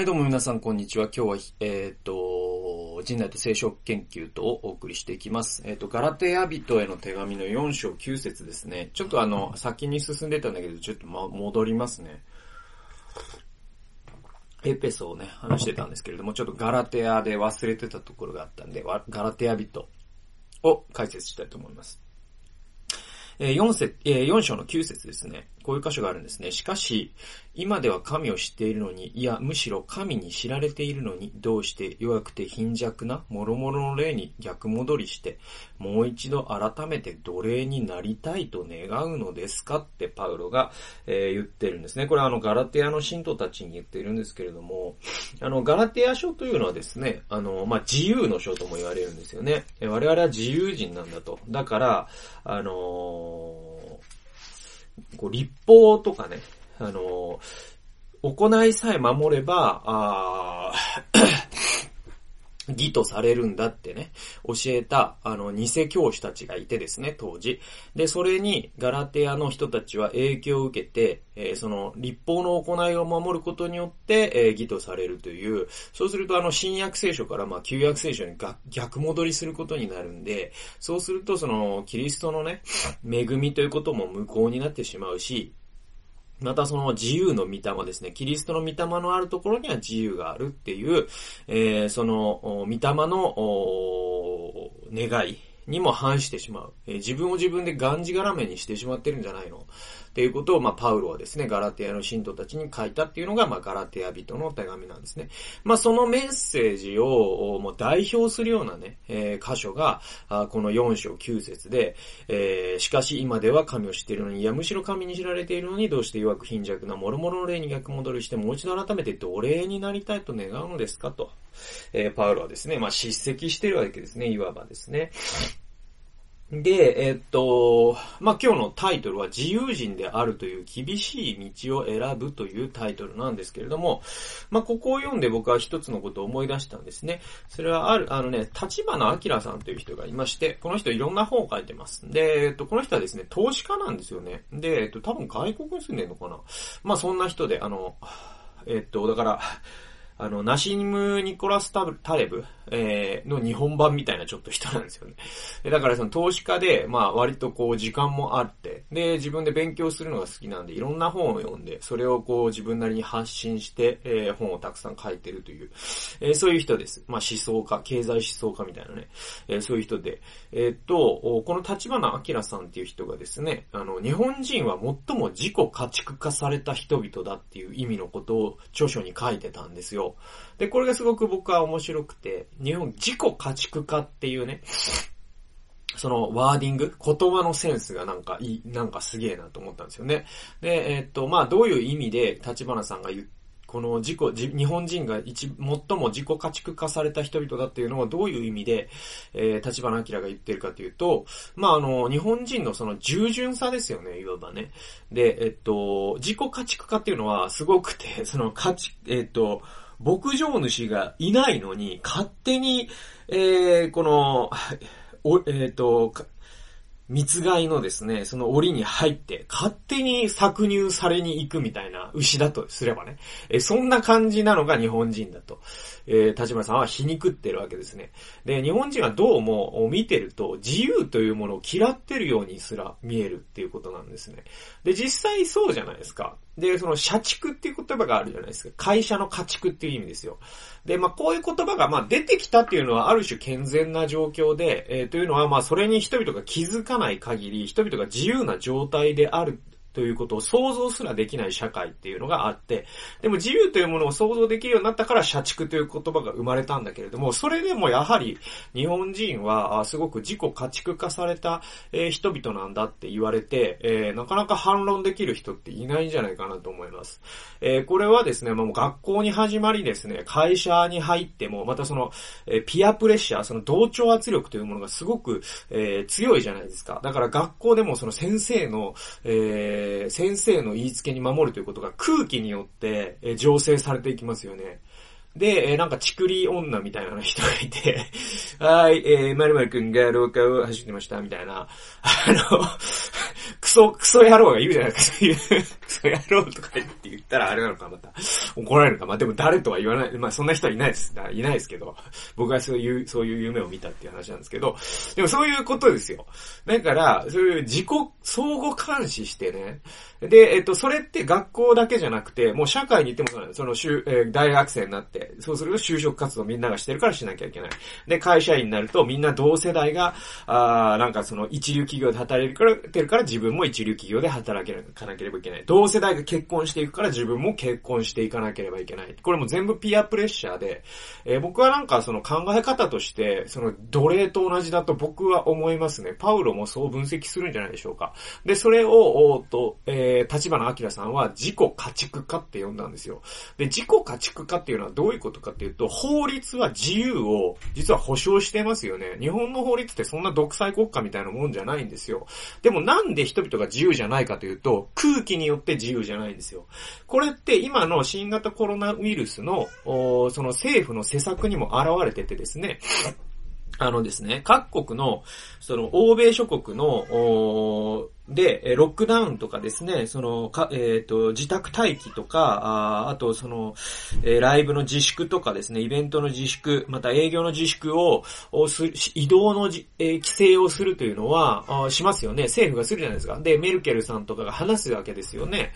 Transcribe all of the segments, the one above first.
はい、どうも皆さん、こんにちは。今日は、えっ、ー、と、人内と聖書研究とお送りしていきます。えっ、ー、と、ガラテヤ人への手紙の4章9節ですね。ちょっとあの、先に進んでたんだけど、ちょっと、ま、戻りますね。エペソをね、話してたんですけれども、ちょっとガラテヤで忘れてたところがあったんで、ガラテヤ人を解説したいと思います。え4節、え4章の9節ですね。こういう箇所があるんですね。しかし、今では神を知っているのに、いや、むしろ神に知られているのに、どうして弱くて貧弱な諸々の霊に逆戻りして、もう一度改めて奴隷になりたいと願うのですか？ってパウロが、えー、言ってるんですね。これはあの、ガラテアの信徒たちに言っているんですけれども、あの、ガラテア書というのはですね、あの、まあ、自由の書とも言われるんですよね。我々は自由人なんだと。だから、あのー、こう、立法とかね、あの、行いさえ守れば、あ義とされるんだってね、教えた、あの、偽教師たちがいてですね、当時。で、それに、ガラテアの人たちは影響を受けて、えー、その、立法の行いを守ることによって、えー、義とされるという、そうすると、あの、新約聖書から、まあ、旧約聖書に逆戻りすることになるんで、そうすると、その、キリストのね、恵みということも無効になってしまうし、またその自由の御霊ですね。キリストの御霊のあるところには自由があるっていう、えー、その、御霊の、願いにも反してしまう。えー、自分を自分でがんじがらめにしてしまってるんじゃないのっていうことを、まあ、パウロはですね、ガラテヤの信徒たちに書いたっていうのが、まあ、ガラテヤ人の手紙なんですね。まあ、そのメッセージを、もう代表するようなね、えー、箇所が、あこの4章9節で、えー、しかし今では神を知っているのに、いや、むしろ神に知られているのに、どうして弱く貧弱な諸々の霊に逆戻りして、もう一度改めて奴隷になりたいと願うのですかと、えー、パウロはですね、まあ、叱責してるわけですね、いわばですね。で、えっと、まあ、今日のタイトルは自由人であるという厳しい道を選ぶというタイトルなんですけれども、まあ、ここを読んで僕は一つのことを思い出したんですね。それはある、あのね、立花明さんという人がいまして、この人いろんな本を書いてます。で、えっと、この人はですね、投資家なんですよね。で、えっと、多分外国に住んでるのかな。まあ、そんな人で、あの、えっと、だから、あの、ナシム・ニコラス・タレブ、えー、の日本版みたいなちょっと人なんですよね。だからその投資家で、まあ割とこう時間もあって、で、自分で勉強するのが好きなんで、いろんな本を読んで、それをこう自分なりに発信して、えー、本をたくさん書いてるという、えー、そういう人です。まあ思想家、経済思想家みたいなね、えー、そういう人で、えー、っと、この立花明さんっていう人がですね、あの、日本人は最も自己家畜化された人々だっていう意味のことを著書に書いてたんですよ。で、これがすごく僕は面白くて、日本自己家畜化っていうね、そのワーディング、言葉のセンスがなんかいい、なんかすげえなと思ったんですよね。で、えー、っと、まあどういう意味で立花さんが言っこの自己、日本人が一、最も自己家畜化された人々だっていうのはどういう意味で、えー、立花明が言ってるかというと、まあ、あの、日本人のその従順さですよね、いわばね。で、えっと、自己家畜化っていうのはすごくて、その家畜、えっと、牧場主がいないのに、勝手に、えー、この、お、えっ、ー、と、密害のですね、その檻に入って、勝手に搾乳されに行くみたいな牛だとすればね。えそんな感じなのが日本人だと。えー、立花さんは皮肉ってるわけですね。で、日本人はどうも見てると、自由というものを嫌ってるようにすら見えるっていうことなんですね。で、実際そうじゃないですか。で、その社畜っていう言葉があるじゃないですか。会社の家畜っていう意味ですよ。で、まあ、こういう言葉が、まあ、出てきたっていうのはある種健全な状況で、えー、というのは、まあ、それに人々が気づかない限り、人々が自由な状態である。ということを想像すらできない社会っていうのがあって、でも自由というものを想像できるようになったから社畜という言葉が生まれたんだけれども、それでもやはり日本人はすごく自己家畜化された、人々なんだって言われて、え、なかなか反論できる人っていないんじゃないかなと思います。え、これはですね、もう学校に始まりですね、会社に入っても、またその、え、ピアプレッシャー、その同調圧力というものがすごく、え強いじゃないですか。だから学校でもその先生の、えーえー、先生の言いつけに守るということが空気によって、えー、醸成されていきますよね。で、えー、なんか、ちくり女みたいな人がいて、はい、えー、まるまるくんが廊下を走ってました、みたいな。あの、ソ、クソ野郎がいるじゃないですか。そういう、クソ野郎とかって言ったらあれなのか、また。怒られるのか。まあでも誰とは言わない。まあそんな人はいないです。いないですけど。僕はそういう、そういう夢を見たっていう話なんですけど。でもそういうことですよ。だから、そういう自己相互監視してね。で、えっと、それって学校だけじゃなくて、もう社会に行ってもそうなんです。その、えー、大学生になって、そうすると就職活動みんながしてるからしなきゃいけない。で、会社員になるとみんな同世代が、あなんかその一流企業で働いてるから自分もも一流企業で働けかなければいけない。同世代が結婚していくから自分も結婚していかなければいけない。これも全部ピアプレッシャーで、えー、僕はなんかその考え方として、その奴隷と同じだと僕は思いますね。パウロもそう分析するんじゃないでしょうか。で、それを、おっと、えー、立花明さんは自己家畜化って呼んだんですよ。で、自己家畜化っていうのはどういうことかっていうと、法律は自由を実は保障してますよね。日本の法律ってそんな独裁国家みたいなもんじゃないんですよ。でもなんで人が自由じゃないかというと、空気によって自由じゃないんですよ。これって今の新型コロナウイルスの、その政府の施策にも現れててですね、あのですね、各国の、その、欧米諸国の、で、ロックダウンとかですね、その、か、えっ、ー、と、自宅待機とか、ああと、その、えー、ライブの自粛とかですね、イベントの自粛、また営業の自粛を、をす移動のじ、えー、規制をするというのはあ、しますよね。政府がするじゃないですか。で、メルケルさんとかが話すわけですよね。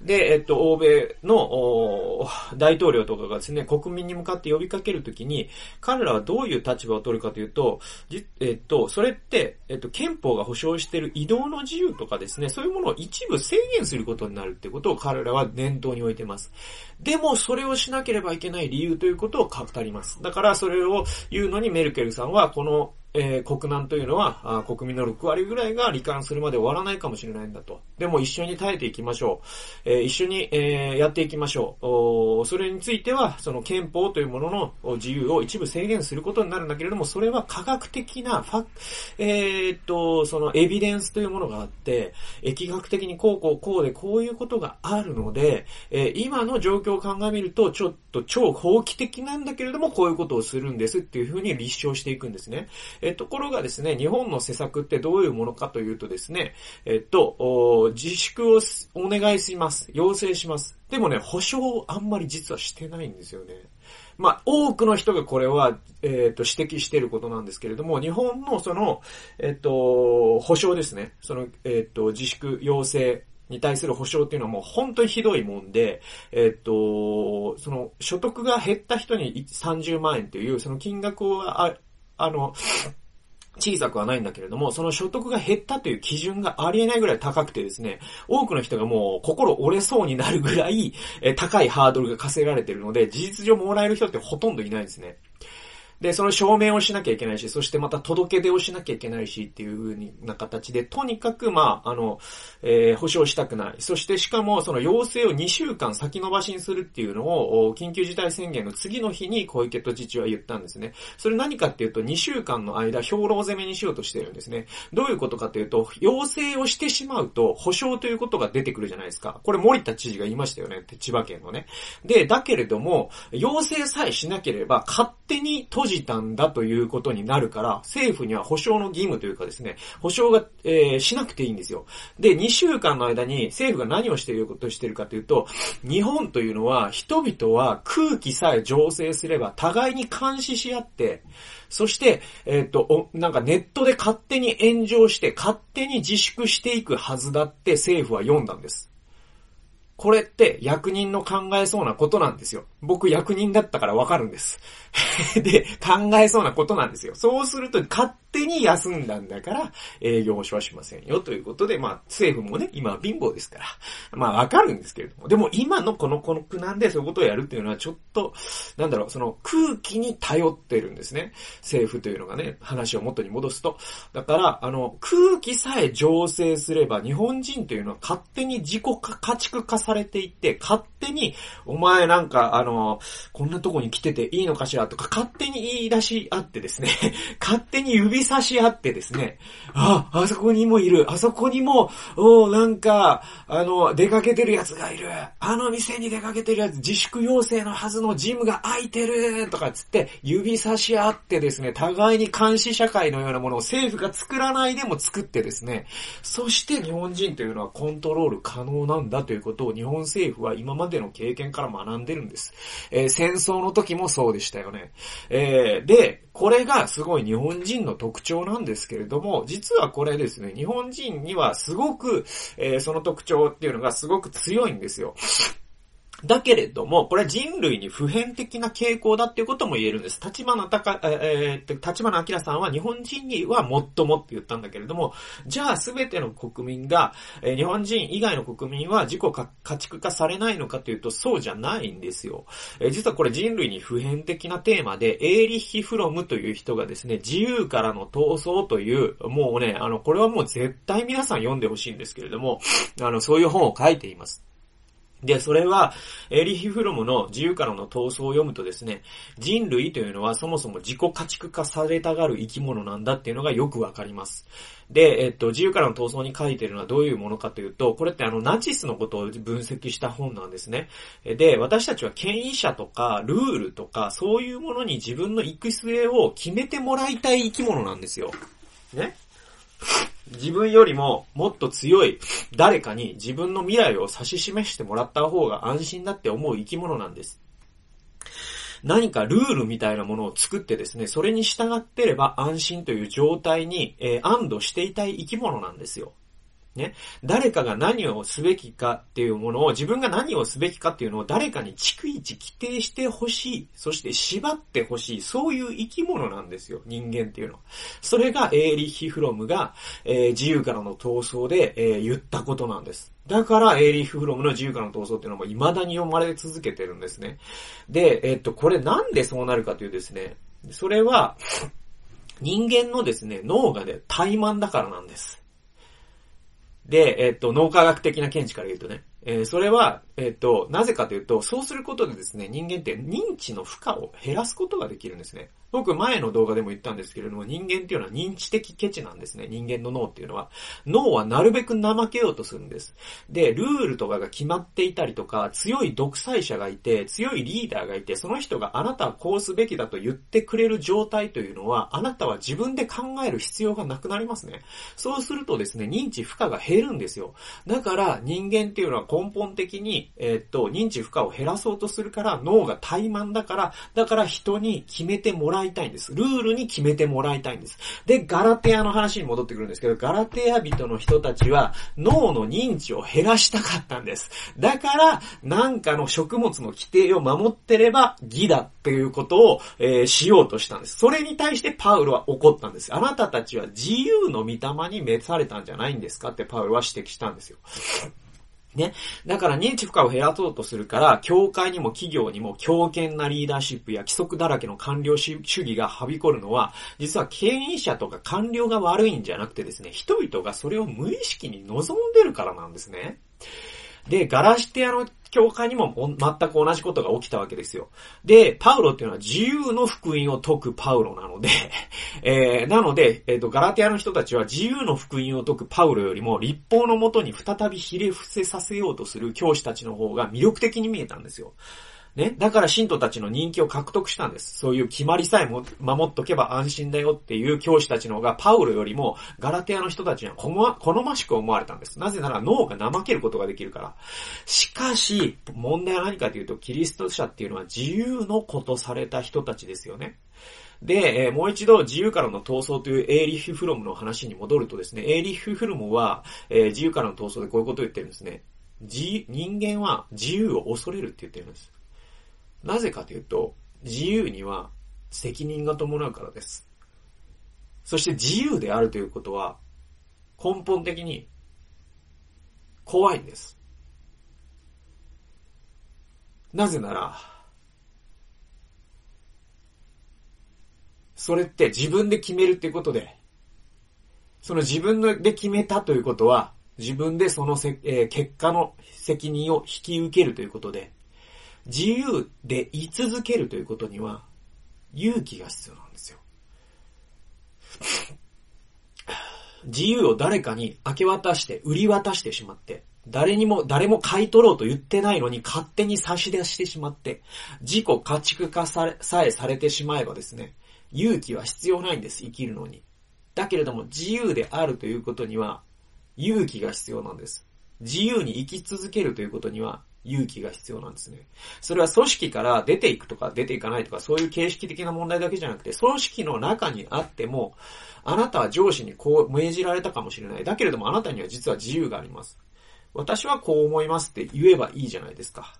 で、えっと、欧米の大統領とかがですね、国民に向かって呼びかけるときに、彼らはどういう立場を取るかというと、じえっと、それって、えっと、憲法が保障している移動の自由とかですね、そういうものを一部制限することになるってことを彼らは念頭に置いてます。でも、それをしなければいけない理由ということを語ります。だから、それを言うのにメルケルさんは、このえー、国難というのは国民の6割ぐらいが罹患するまで終わらないかもしれないんだと。でも一緒に耐えていきましょう。えー、一緒に、えー、やっていきましょう。それについては、その憲法というものの自由を一部制限することになるんだけれども、それは科学的なファえ、っと、そのエビデンスというものがあって、疫学的にこうこうこうでこういうことがあるので、え今の状況を鑑みると、ちょっと超法規的なんだけれども、こういうことをするんですっていうふうに立証していくんですね。えところがですね、日本の施策ってどういうものかというとですね、えっと、自粛をお願いします。要請します。でもね、保証をあんまり実はしてないんですよね。まあ、多くの人がこれは、えっ、ー、と、指摘していることなんですけれども、日本のその、えっ、ー、と、保証ですね。その、えっ、ー、と、自粛要請に対する保証っていうのはもう本当にひどいもんで、えっと、その所得が減った人に30万円っていう、その金額をあ、の、小さくはないんだけれども、その所得が減ったという基準がありえないぐらい高くてですね、多くの人がもう心折れそうになるぐらい、え高いハードルが課せられているので、事実上もらえる人ってほとんどいないんですね。で、その証明をしなきゃいけないし、そしてまた届け出をしなきゃいけないしっていう風な形で、とにかく、まあ、あの、えー、保証したくない。そしてしかも、その要請を2週間先延ばしにするっていうのを、緊急事態宣言の次の日に小池都知事は言ったんですね。それ何かっていうと、2週間の間、兵糧攻めにしようとしてるんですね。どういうことかというと、要請をしてしまうと、保証ということが出てくるじゃないですか。これ森田知事が言いましたよね。千葉県のね。で、だけれども、要請さえしなければ、勝手に閉じたんだということになるから、政府には保証の義務というかですね、保証が、えー、しなくていいんですよ。で、2週間の間に政府が何をしていることしているかというと、日本というのは人々は空気さえ醸成すれば互いに監視し合って、そして、えっ、ー、と、なんかネットで勝手に炎上して勝手に自粛していくはずだって政府は読んだんです。これって役人の考えそうなことなんですよ。僕役人だったからわかるんです。で、考えそうなことなんですよ。そうすると勝手に休んだんだから営業所はしませんよということで、まあ政府もね、今は貧乏ですから、まあわかるんですけれども。でも今のこのこの区なんでそういうことをやるっていうのはちょっと、なんだろう、その空気に頼ってるんですね。政府というのがね、話を元に戻すと。だから、あの、空気さえ醸成すれば日本人というのは勝手に自己家畜化されていって、勝手に、お前なんか、あの、こんなとこに来てていいのかしらとか、勝手に言い出しあってですね、勝手に指差し合ってですね、あ、あそこにもいる、あそこにも、おなんか、あの、出かけてる奴がいる、あの店に出かけてる奴、自粛要請のはずのジムが空いてる、とかつって、指差し合ってですね、互いに監視社会のようなものを政府が作らないでも作ってですね、そして日本人というのはコントロール可能なんだということを日本政府は今までの経験から学んでるんです。えー、戦争の時もそうでしたよね。えー、で、これがすごい日本人の特特徴なんですけれども、実はこれですね、日本人にはすごく、えー、その特徴っていうのがすごく強いんですよ。だけれども、これは人類に普遍的な傾向だっていうことも言えるんです。立花高、えー、立花明さんは日本人には最もって言ったんだけれども、じゃあすべての国民が、えー、日本人以外の国民は自己家畜化されないのかというとそうじゃないんですよ。えー、実はこれ人類に普遍的なテーマで、エーリッヒ・フロムという人がですね、自由からの闘争という、もうね、あの、これはもう絶対皆さん読んでほしいんですけれども、あの、そういう本を書いています。で、それは、エリヒ・フロムの自由からの闘争を読むとですね、人類というのはそもそも自己家畜化されたがる生き物なんだっていうのがよくわかります。で、えっと、自由からの闘争に書いてるのはどういうものかというと、これってあの、ナチスのことを分析した本なんですね。で、私たちは権威者とか、ルールとか、そういうものに自分の行く末を決めてもらいたい生き物なんですよ。ね自分よりももっと強い誰かに自分の未来を指し示してもらった方が安心だって思う生き物なんです。何かルールみたいなものを作ってですね、それに従ってれば安心という状態に、えー、安堵していたい生き物なんですよ。ね。誰かが何をすべきかっていうものを、自分が何をすべきかっていうのを誰かに逐一規定してほしい。そして縛ってほしい。そういう生き物なんですよ。人間っていうのは。それがエーリッヒ・フロムが、えー、自由からの闘争で、えー、言ったことなんです。だから、エーリッフ・フロムの自由からの闘争っていうのも未だに読まれ続けてるんですね。で、え、っと、これなんでそうなるかというですね、それは、人間のですね、脳がね、怠慢だからなんです。で、えっと、脳科学的な見地から言うとね、えー、それは、えっ、と、なぜかというと、そうすることでですね、人間って認知の負荷を減らすことができるんですね。僕、前の動画でも言ったんですけれども、人間っていうのは認知的ケチなんですね。人間の脳っていうのは。脳はなるべく怠けようとするんです。で、ルールとかが決まっていたりとか、強い独裁者がいて、強いリーダーがいて、その人があなたはこうすべきだと言ってくれる状態というのは、あなたは自分で考える必要がなくなりますね。そうするとですね、認知負荷が減るんですよ。だから、人間っていうのは根本的に、えー、っと、認知負荷を減らそうとするから脳が怠慢だから、だから人に決めてもらいたいんです。ルールに決めてもらいたいんです。で、ガラテアの話に戻ってくるんですけど、ガラテア人の人たちは脳の認知を減らしたかったんです。だから、なんかの食物の規定を守ってれば義だっていうことを、えー、しようとしたんです。それに対してパウロは怒ったんです。あなたたちは自由の御霊に召されたんじゃないんですか？ってパウロは指摘したんですよ。ね。だから認知負荷を減らそうとするから、教会にも企業にも強権なリーダーシップや規則だらけの官僚主義がはびこるのは、実は権威者とか官僚が悪いんじゃなくてですね、人々がそれを無意識に望んでるからなんですね。で、ガラシテアの教会にも全く同じことが起きたわけですよ。で、パウロっていうのは自由の福音を説くパウロなので、えー、なので、えっ、ー、と、ガラテアの人たちは自由の福音を説くパウロよりも立法のもとに再びひれ伏せさせようとする教師たちの方が魅力的に見えたんですよ。ね。だから信徒たちの人気を獲得したんです。そういう決まりさえも守っとけば安心だよっていう教師たちの方がパウロよりもガラテアの人たちには好ましく思われたんです。なぜなら脳が怠けることができるから。しかし、問題は何かというと、キリスト者っていうのは自由のことされた人たちですよね。で、えー、もう一度自由からの闘争というエーリッフ・フロムの話に戻るとですね、エーリッフ・フロムは、えー、自由からの闘争でこういうことを言ってるんですね。人間は自由を恐れるって言ってるんです。なぜかというと、自由には責任が伴うからです。そして自由であるということは、根本的に怖いんです。なぜなら、それって自分で決めるっていうことで、その自分で決めたということは、自分でそのせ、えー、結果の責任を引き受けるということで、自由で居続けるということには勇気が必要なんですよ。自由を誰かに明け渡して、売り渡してしまって、誰にも、誰も買い取ろうと言ってないのに勝手に差し出してしまって、自己家畜化され、さえされてしまえばですね、勇気は必要ないんです、生きるのに。だけれども自由であるということには勇気が必要なんです。自由に生き続けるということには勇気が必要なんですね。それは組織から出ていくとか出ていかないとかそういう形式的な問題だけじゃなくて、組織の中にあっても、あなたは上司にこう命じられたかもしれない。だけれどもあなたには実は自由があります。私はこう思いますって言えばいいじゃないですか。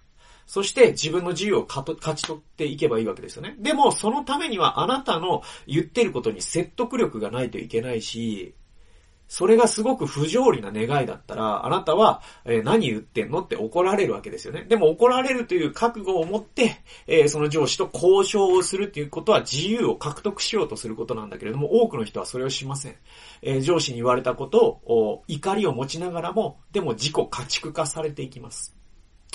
そして自分の自由を勝ち取っていけばいいわけですよね。でも、そのためにはあなたの言ってることに説得力がないといけないし、それがすごく不条理な願いだったら、あなたは、えー、何言ってんのって怒られるわけですよね。でも怒られるという覚悟を持って、えー、その上司と交渉をするっていうことは自由を獲得しようとすることなんだけれども、多くの人はそれをしません。えー、上司に言われたことを、怒りを持ちながらも、でも自己家畜化されていきます。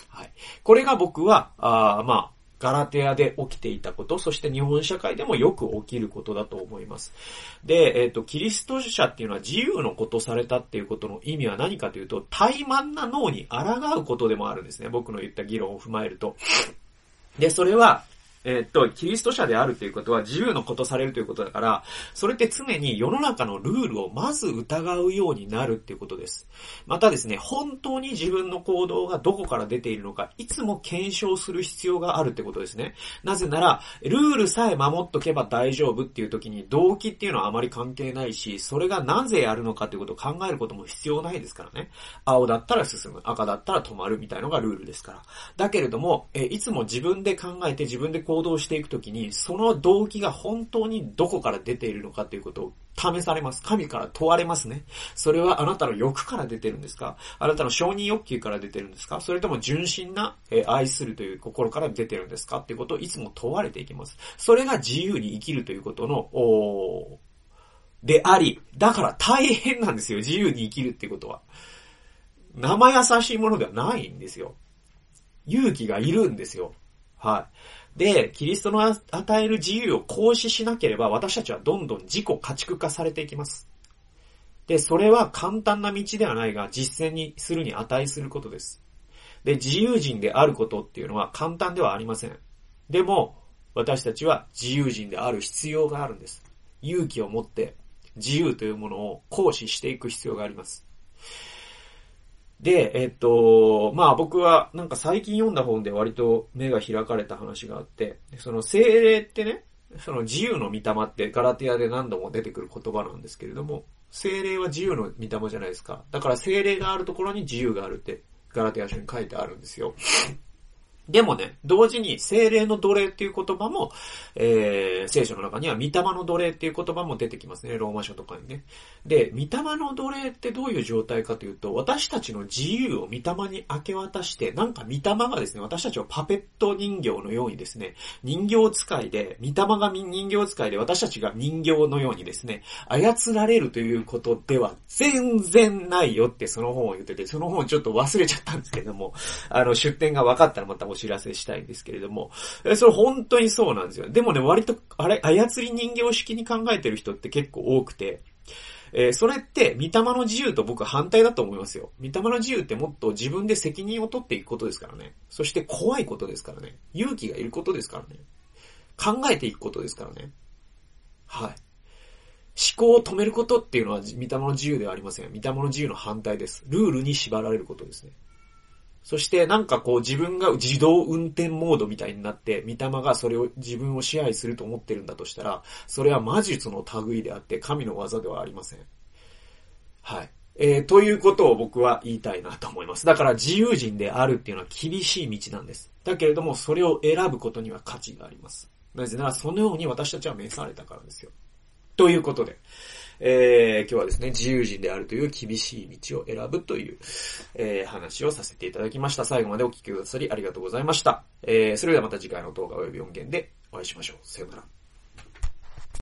はい。これが僕は、あまあ、ガラテアで起きていたこと、そして日本社会でもよく起きることだと思います。で、えっ、ー、と、キリスト者っていうのは自由のことされたっていうことの意味は何かというと、怠慢な脳に抗うことでもあるんですね。僕の言った議論を踏まえると。で、それは、えー、っと、キリスト者であるということは自由のことされるということだから、それって常に世の中のルールをまず疑うようになるっていうことです。またですね、本当に自分の行動がどこから出ているのか、いつも検証する必要があるってことですね。なぜなら、ルールさえ守っとけば大丈夫っていう時に動機っていうのはあまり関係ないし、それがなぜやるのかっていうことを考えることも必要ないですからね。青だったら進む、赤だったら止まるみたいのがルールですから。だけれども、えいつも自分で考えて自分で行動していくときに、その動機が本当にどこから出ているのかということを試されます。神から問われますね。それはあなたの欲から出てるんですか？あなたの承認欲求から出てるんですか？それとも純真な、え愛するという心から出てるんですかっていうことをいつも問われていきます。それが自由に生きるということの、おであり、だから大変なんですよ。自由に生きるってことは。生優しいものではないんですよ。勇気がいるんですよ。はい。で、キリストの与える自由を行使しなければ、私たちはどんどん自己家畜化されていきます。で、それは簡単な道ではないが、実践にするに値することです。で、自由人であることっていうのは簡単ではありません。でも、私たちは自由人である必要があるんです。勇気を持って自由というものを行使していく必要があります。で、えっと、まあ僕はなんか最近読んだ本で割と目が開かれた話があって、その精霊ってね、その自由の御霊ってガラティアで何度も出てくる言葉なんですけれども、精霊は自由の御霊じゃないですか。だから精霊があるところに自由があるってガラティア書に書いてあるんですよ。でもね、同時に精霊の奴隷っていう言葉も、えー、聖書の中には御霊の奴隷っていう言葉も出てきますね、ローマ書とかにね。で、御霊の奴隷ってどういう状態かというと、私たちの自由を御霊に明け渡して、なんか御霊がですね、私たちをパペット人形のようにですね、人形使いで、御霊が人形使いで、私たちが人形のようにですね、操られるということでは全然ないよってその本を言ってて、その本ちょっと忘れちゃったんですけども、あの、出典が分かったらまた知らせしたいんですけれども、それ本当にそうなんですよ。でもね、割と、あれ、操り人形式に考えてる人って結構多くて、えー、それって、御霊の自由と僕は反対だと思いますよ。御霊の自由ってもっと自分で責任を取っていくことですからね。そして怖いことですからね。勇気がいることですからね。考えていくことですからね。はい。思考を止めることっていうのは、御霊の自由ではありません。御霊の自由の反対です。ルールに縛られることですね。そしてなんかこう自分が自動運転モードみたいになって、御霊がそれを自分を支配すると思ってるんだとしたら、それは魔術の類であって神の技ではありません。はい。えー、ということを僕は言いたいなと思います。だから自由人であるっていうのは厳しい道なんです。だけれども、それを選ぶことには価値があります。なぜなら、そのように私たちは召されたからですよ。ということで。えー、今日はですね、自由人であるという厳しい道を選ぶという、えー、話をさせていただきました。最後までお聞きくださりありがとうございました。えー、それではまた次回の動画及び音源でお会いしましょう。さよなら。